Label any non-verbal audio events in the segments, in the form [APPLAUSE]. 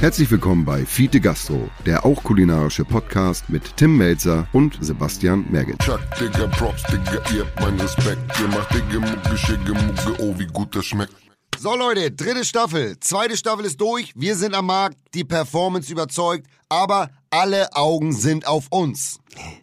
Herzlich willkommen bei Fiete Gastro, der auch kulinarische Podcast mit Tim Melzer und Sebastian Merget. Chuck, Digga, Props, Digga, ihr habt meinen Respekt. Ihr macht Digga, Mucke, Schicke, Mucke, oh, wie gut das schmeckt. So Leute, dritte Staffel. Zweite Staffel ist durch. Wir sind am Markt. Die Performance überzeugt. Aber alle Augen sind auf uns.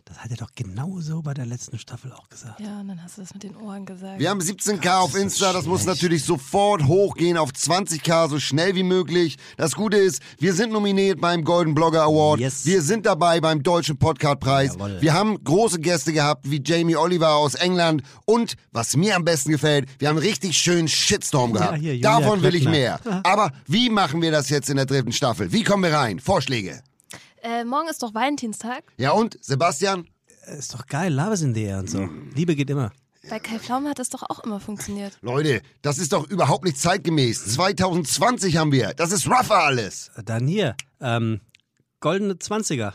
Das hat er doch genauso bei der letzten Staffel auch gesagt. Ja, und dann hast du das mit den Ohren gesagt. Wir haben 17k auf Insta. Das muss natürlich sofort hochgehen auf 20k, so schnell wie möglich. Das Gute ist, wir sind nominiert beim Golden Blogger Award. Yes. Wir sind dabei beim Deutschen Podcast-Preis. Wir haben große Gäste gehabt, wie Jamie Oliver aus England. Und, was mir am besten gefällt, wir haben einen richtig schönen Shitstorm gehabt. hier, Julia Davon will ich mehr. [LAUGHS] Aber wie machen wir das jetzt in der dritten Staffel? Wie kommen wir rein? Vorschläge. Äh, morgen ist doch Valentinstag. Ja und, Sebastian? Ist doch geil, Love is in the air und so. Liebe geht immer. Bei Kai Pflaume hat das doch auch immer funktioniert. Leute, das ist doch überhaupt nicht zeitgemäß. 2020 haben wir. Das ist rougher alles. Dann hier, ähm, goldene 20er.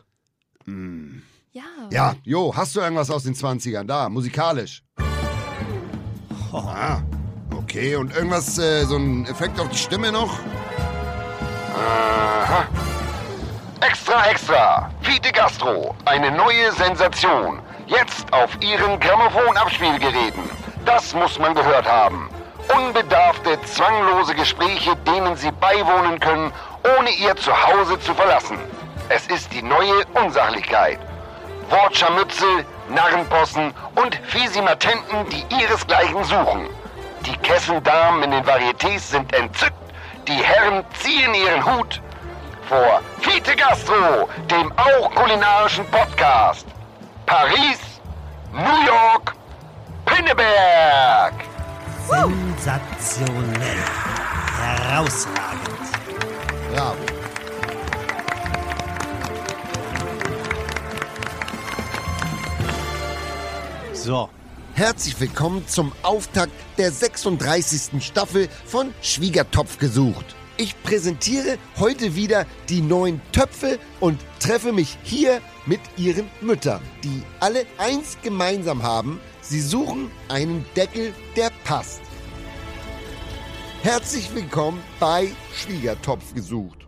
Ja. Ja, jo, hast du irgendwas aus den 20ern da, musikalisch? Ah, okay, und irgendwas, äh, so ein Effekt auf die Stimme noch? Aha. Extra, extra. Fiete Gastro. Eine neue Sensation. Jetzt auf Ihren Grammophon-Abspielgeräten. Das muss man gehört haben. Unbedarfte, zwanglose Gespräche, denen Sie beiwohnen können, ohne Ihr Zuhause zu verlassen. Es ist die neue Unsachlichkeit. Wortscharmützel, Narrenpossen und Fisimatenten, die ihresgleichen suchen. Die Kessendamen in den Varietés sind entzückt, die Herren ziehen ihren Hut vor Fiete Gastro, dem auch kulinarischen Podcast. Paris, New York, Pinneberg. Sensationell. Herausragend. Bravo. So, Herzlich willkommen zum Auftakt der 36. Staffel von Schwiegertopf gesucht. Ich präsentiere heute wieder die neuen Töpfe und treffe mich hier mit ihren Müttern, die alle eins gemeinsam haben, sie suchen einen Deckel, der passt. Herzlich willkommen bei Schwiegertopf gesucht.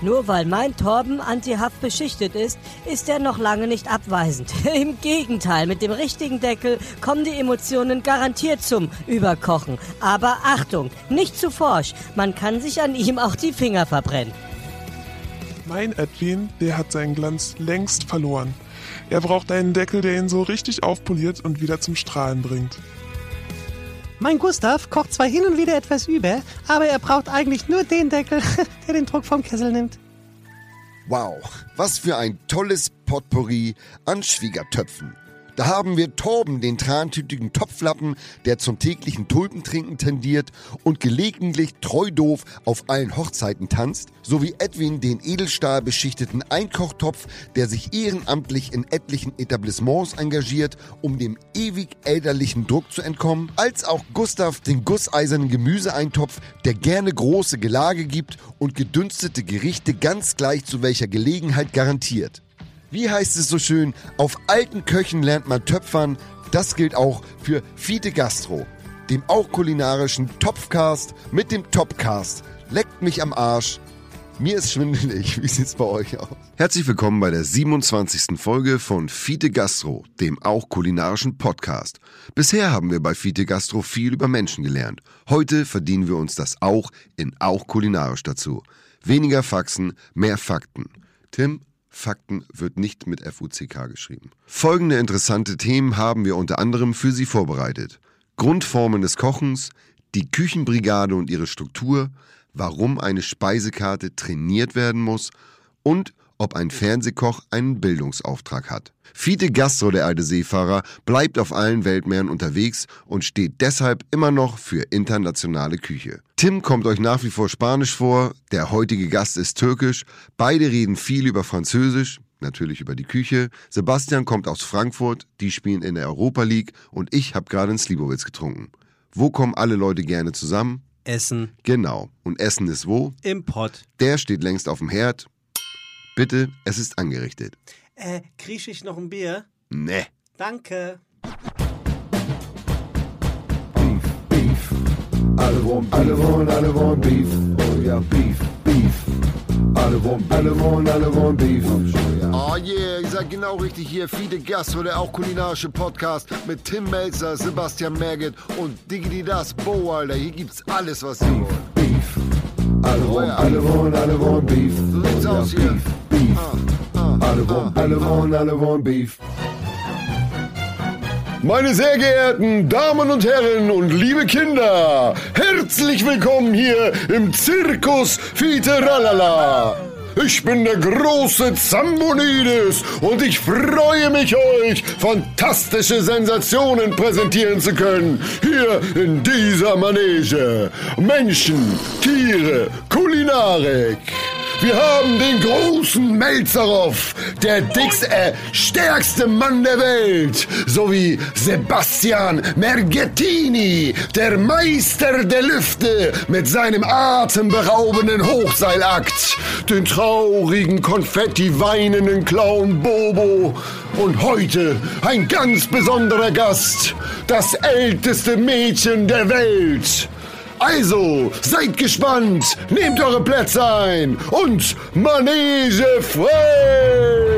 Nur weil mein Torben antihaft beschichtet ist, ist er noch lange nicht abweisend. [LAUGHS] Im Gegenteil, mit dem richtigen Deckel kommen die Emotionen garantiert zum Überkochen. Aber Achtung, nicht zu forsch, man kann sich an ihm auch die Finger verbrennen. Mein Edwin, der hat seinen Glanz längst verloren. Er braucht einen Deckel, der ihn so richtig aufpoliert und wieder zum Strahlen bringt. Mein Gustav kocht zwar hin und wieder etwas über, aber er braucht eigentlich nur den Deckel, [LAUGHS] der den Druck vom Kessel nimmt. Wow, was für ein tolles Potpourri an Schwiegertöpfen. Da haben wir Torben, den trantütigen Topflappen, der zum täglichen Tulpentrinken tendiert und gelegentlich treu doof auf allen Hochzeiten tanzt, sowie Edwin, den Edelstahl beschichteten Einkochtopf, der sich ehrenamtlich in etlichen Etablissements engagiert, um dem ewig elterlichen Druck zu entkommen, als auch Gustav, den gusseisernen Gemüseeintopf, der gerne große Gelage gibt und gedünstete Gerichte ganz gleich zu welcher Gelegenheit garantiert. Wie heißt es so schön, auf alten Köchen lernt man Töpfern. Das gilt auch für Fiete Gastro, dem auch kulinarischen Topfcast mit dem Topcast. Leckt mich am Arsch. Mir ist schwindelig. [LAUGHS] Wie sieht's bei euch aus? Herzlich willkommen bei der 27. Folge von Fiete Gastro, dem auch kulinarischen Podcast. Bisher haben wir bei Fiete Gastro viel über Menschen gelernt. Heute verdienen wir uns das auch in auch kulinarisch dazu. Weniger Faxen, mehr Fakten. Tim, Fakten wird nicht mit FUCK geschrieben. Folgende interessante Themen haben wir unter anderem für Sie vorbereitet. Grundformen des Kochens, die Küchenbrigade und ihre Struktur, warum eine Speisekarte trainiert werden muss und ob ein Fernsehkoch einen Bildungsauftrag hat. Fiete Gastro, der alte Seefahrer, bleibt auf allen Weltmeeren unterwegs und steht deshalb immer noch für internationale Küche. Tim kommt euch nach wie vor Spanisch vor, der heutige Gast ist türkisch, beide reden viel über Französisch, natürlich über die Küche. Sebastian kommt aus Frankfurt, die spielen in der Europa League und ich habe gerade einen Slivovitz getrunken. Wo kommen alle Leute gerne zusammen? Essen Genau. Und Essen ist wo? im Pott. Der steht längst auf dem Herd. Bitte, es ist angerichtet. Äh, krieg ich noch ein Bier? Ne. Danke. Beef, beef. Alle wollen, alle wollen, alle wollen Beef. Oh ja, Beef, Beef. Alle wollen, alle wollen, alle wollen Beef. Oh yeah, ihr seid genau richtig hier. Fide Gastro, der auch kulinarische Podcast mit Tim Melzer, Sebastian Merget und Diggity Das Bo, Alter. Hier gibt's alles, was ihr wollt. Beef. Alle wollen, alle wollen, alle wollen Beef. So sieht's aus hier. Beef, Beef. Alle wollen, alle wollen, alle wollen Beef. Meine sehr geehrten Damen und Herren und liebe Kinder, herzlich willkommen hier im Zirkus Fiteralala. Ich bin der große Zambonides und ich freue mich, euch fantastische Sensationen präsentieren zu können. Hier in dieser Manege. Menschen, Tiere, Kulinarik. Wir haben den großen Melzerov, der dickste, äh, stärkste Mann der Welt, sowie Sebastian Mergettini, der Meister der Lüfte mit seinem atemberaubenden Hochseilakt, den traurigen, konfetti-weinenden Clown Bobo und heute ein ganz besonderer Gast, das älteste Mädchen der Welt. Also, seid gespannt, nehmt eure Plätze ein und Manege frei!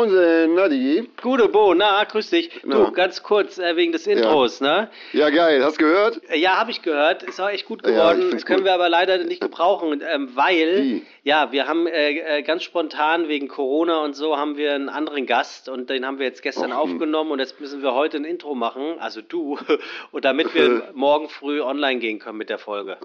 Moin, Nadi. Gute Bo, na, grüß dich. Du, ganz kurz äh, wegen des Intros, ne? Ja, geil, hast gehört? Äh, Ja, habe ich gehört. Ist auch echt gut Ja, geworden. find's können gut. wir aber leider nicht gebrauchen, ähm, weil, Wie? ja, wir haben äh, äh, ganz spontan wegen Corona und so haben wir einen anderen Gast und den haben wir jetzt gestern Och, aufgenommen und jetzt müssen wir heute ein Intro machen, also du, [LAUGHS] und damit wir [LAUGHS] morgen früh online gehen können mit der Folge.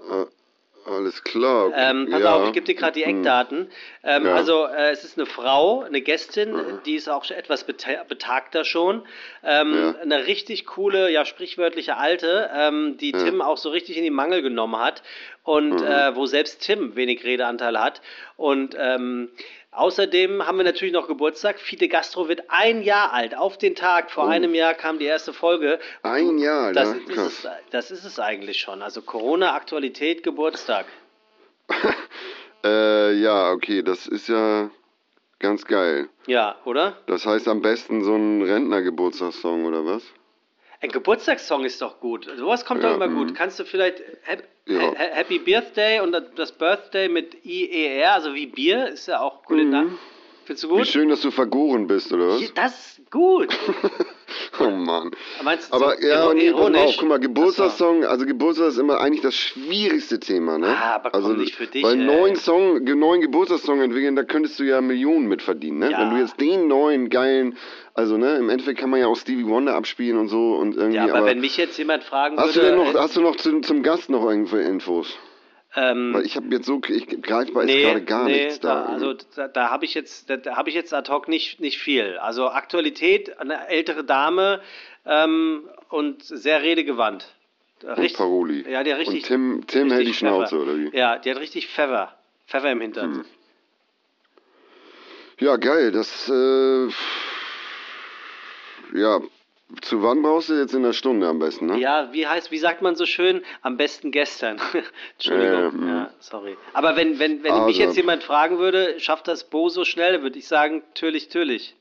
Alles klar. Ähm, pass auf, ich gebe dir gerade die Eckdaten. Ähm, Ja. Also äh, es ist eine Frau, eine Gästin, die ist auch schon etwas beta betagter schon. Ähm, Ja. Eine richtig coole, ja sprichwörtliche Alte, ähm, die Tim auch so richtig in die Mangel genommen hat und äh, wo selbst Tim wenig Redeanteil hat. Und ähm, außerdem haben wir natürlich noch Geburtstag. Fide Gastro wird ein Jahr alt. Auf den Tag, vor einem Jahr kam die erste Folge. Ein Jahr, Das, ne? ist es, das ist es eigentlich schon. Also Corona, Aktualität, Geburtstag. [LAUGHS] Äh, ja, okay, das ist ja ganz geil. Ja, oder? Das heißt am besten so ein Rentnergeburtstagssong, oder was? Ein Geburtstagssong ist doch gut. Sowas kommt doch Ja, immer gut. mhm. Kannst du vielleicht Hap Ja. Ha- Happy Birthday und das Birthday mit IER, also wie Bier, ist ja auch Kulinar. Findest du Mhm. Wie gut? schön, dass du vergoren bist, oder was? Das ist gut. [LAUGHS] Mann. Meinst du Aber so ja, ironisch? auf, guck mal, Geburtstagssong, also Geburtstag ist immer eigentlich das schwierigste Thema, ne? Ah, aber komm, also, nicht für dich, Weil ey. neuen Song, neuen Geburtstagssong entwickeln, da könntest du ja Millionen mit verdienen, ne? Ja. Wenn du jetzt den neuen, geilen, also ne, im Endeffekt kann man ja auch Stevie Wonder abspielen und so und irgendwie, Ja, aber, wenn mich jetzt jemand fragen hast du würde. denn noch, äh, hast du noch zum, zum Gast noch irgendwelche Infos? Ähm, Weil ich habe jetzt so, ich greifbar ist nee, gerade gar nee, nichts da. da. Also da, da habe ich jetzt, da, da habe ich jetzt ad hoc nicht, nicht viel. Also Aktualität, eine ältere Dame ähm, und sehr redegewandt. Richtig, Paroli. Ja, der richtig. Und Tim, Tim hält die Schnauze, oder wie? Ja, die hat richtig Pfeffer. Pfeffer im Hintern. Hm. Ja, geil. Das, äh, ja, zu wann brauchst du jetzt in der Stunde am besten, ne? Ja, wie heißt, wie sagt man so schön? Am besten gestern. [LAUGHS] Entschuldigung. Ähm, ja, sorry. Aber wenn, wenn, wenn mich also- jetzt jemand fragen würde, schafft das Bo so schnell, würde ich sagen, natürlich, natürlich.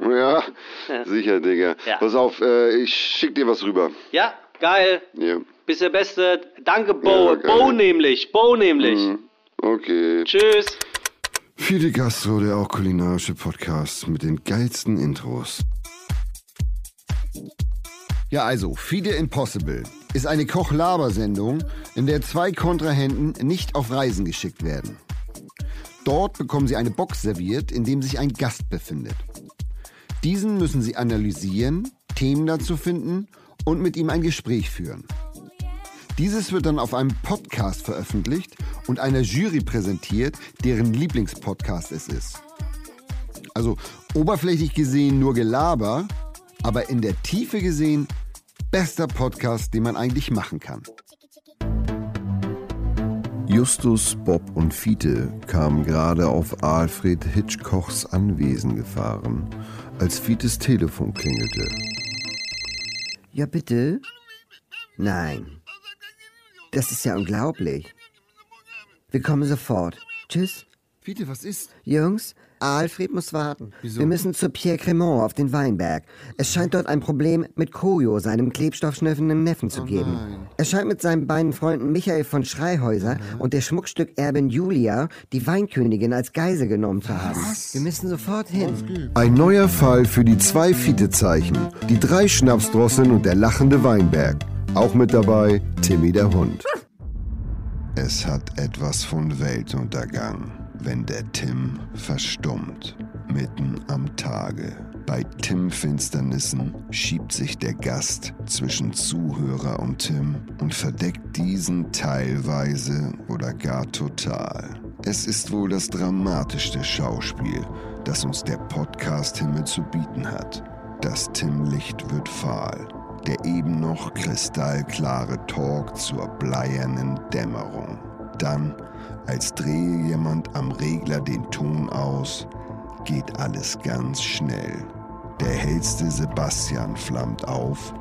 Ja, Ja. sicher, Digga. Ja. Pass auf, äh, ich schick dir was rüber. Ja, geil. Ja. Bist der Beste. Danke, Bo. Ja. Bo nämlich. Bo nämlich. Mhm. Okay. Tschüss. Fide Gastro, der auch kulinarische Podcast mit den geilsten Intros. Ja, also, Fide Impossible ist eine Koch-Laber-Sendung, in der zwei Kontrahenten nicht auf Reisen geschickt werden. Dort bekommen sie eine Box serviert, in dem sich ein Gast befindet. Diesen müssen sie analysieren, Themen dazu finden und mit ihm ein Gespräch führen. Dieses wird dann auf einem Podcast veröffentlicht und einer Jury präsentiert, deren Lieblingspodcast es ist. Also oberflächlich gesehen nur Gelaber, aber in der Tiefe gesehen bester Podcast, den man eigentlich machen kann. Justus, Bob und Fiete kamen gerade auf Alfred Hitchcocks Anwesen gefahren, als Fietes Telefon klingelte. Ja, bitte? Nein. Das ist ja unglaublich. Wir kommen sofort. Tschüss. Fiete, was ist? Jungs, Alfred muss warten. Wieso? Wir müssen zu Pierre Cremont auf den Weinberg. Es scheint dort ein Problem mit Koyo, seinem klebstoffschnüffenden Neffen, zu geben. Er scheint mit seinen beiden Freunden Michael von Schreihäuser und der Schmuckstückerbin Julia die Weinkönigin als Geise genommen zu haben. Wir müssen sofort hin. Ein neuer Fall für die zwei Fietezeichen, die drei Schnapsdrosseln und der lachende Weinberg. Auch mit dabei Timmy der Hund. Es hat etwas von Weltuntergang, wenn der Tim verstummt, mitten am Tage. Bei Tim-Finsternissen schiebt sich der Gast zwischen Zuhörer und Tim und verdeckt diesen teilweise oder gar total. Es ist wohl das dramatischste Schauspiel, das uns der Podcast-Himmel zu bieten hat. Das Tim-Licht wird fahl. Der eben noch kristallklare Talk zur bleiernen Dämmerung. Dann, als drehe jemand am Regler den Ton aus, geht alles ganz schnell. Der hellste Sebastian flammt auf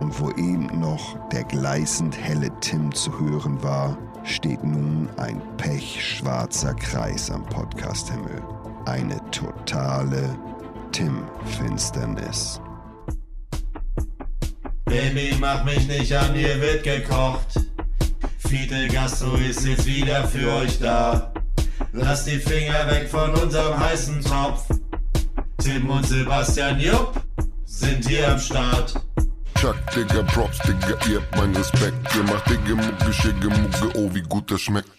und wo eben noch der gleißend helle Tim zu hören war, steht nun ein pechschwarzer Kreis am Podcasthimmel. Eine totale Tim-Finsternis. Baby, mach mich nicht an, hier wird gekocht. Fidel Gastro ist jetzt wieder für euch da. Lasst die Finger weg von unserem heißen Topf. Tim und Sebastian Jupp sind hier am Start. Chuck, Digga, Props, Digga, ihr habt meinen Respekt. Ihr macht Digga, Mucke, Schicke, Mucke, oh, wie gut das schmeckt.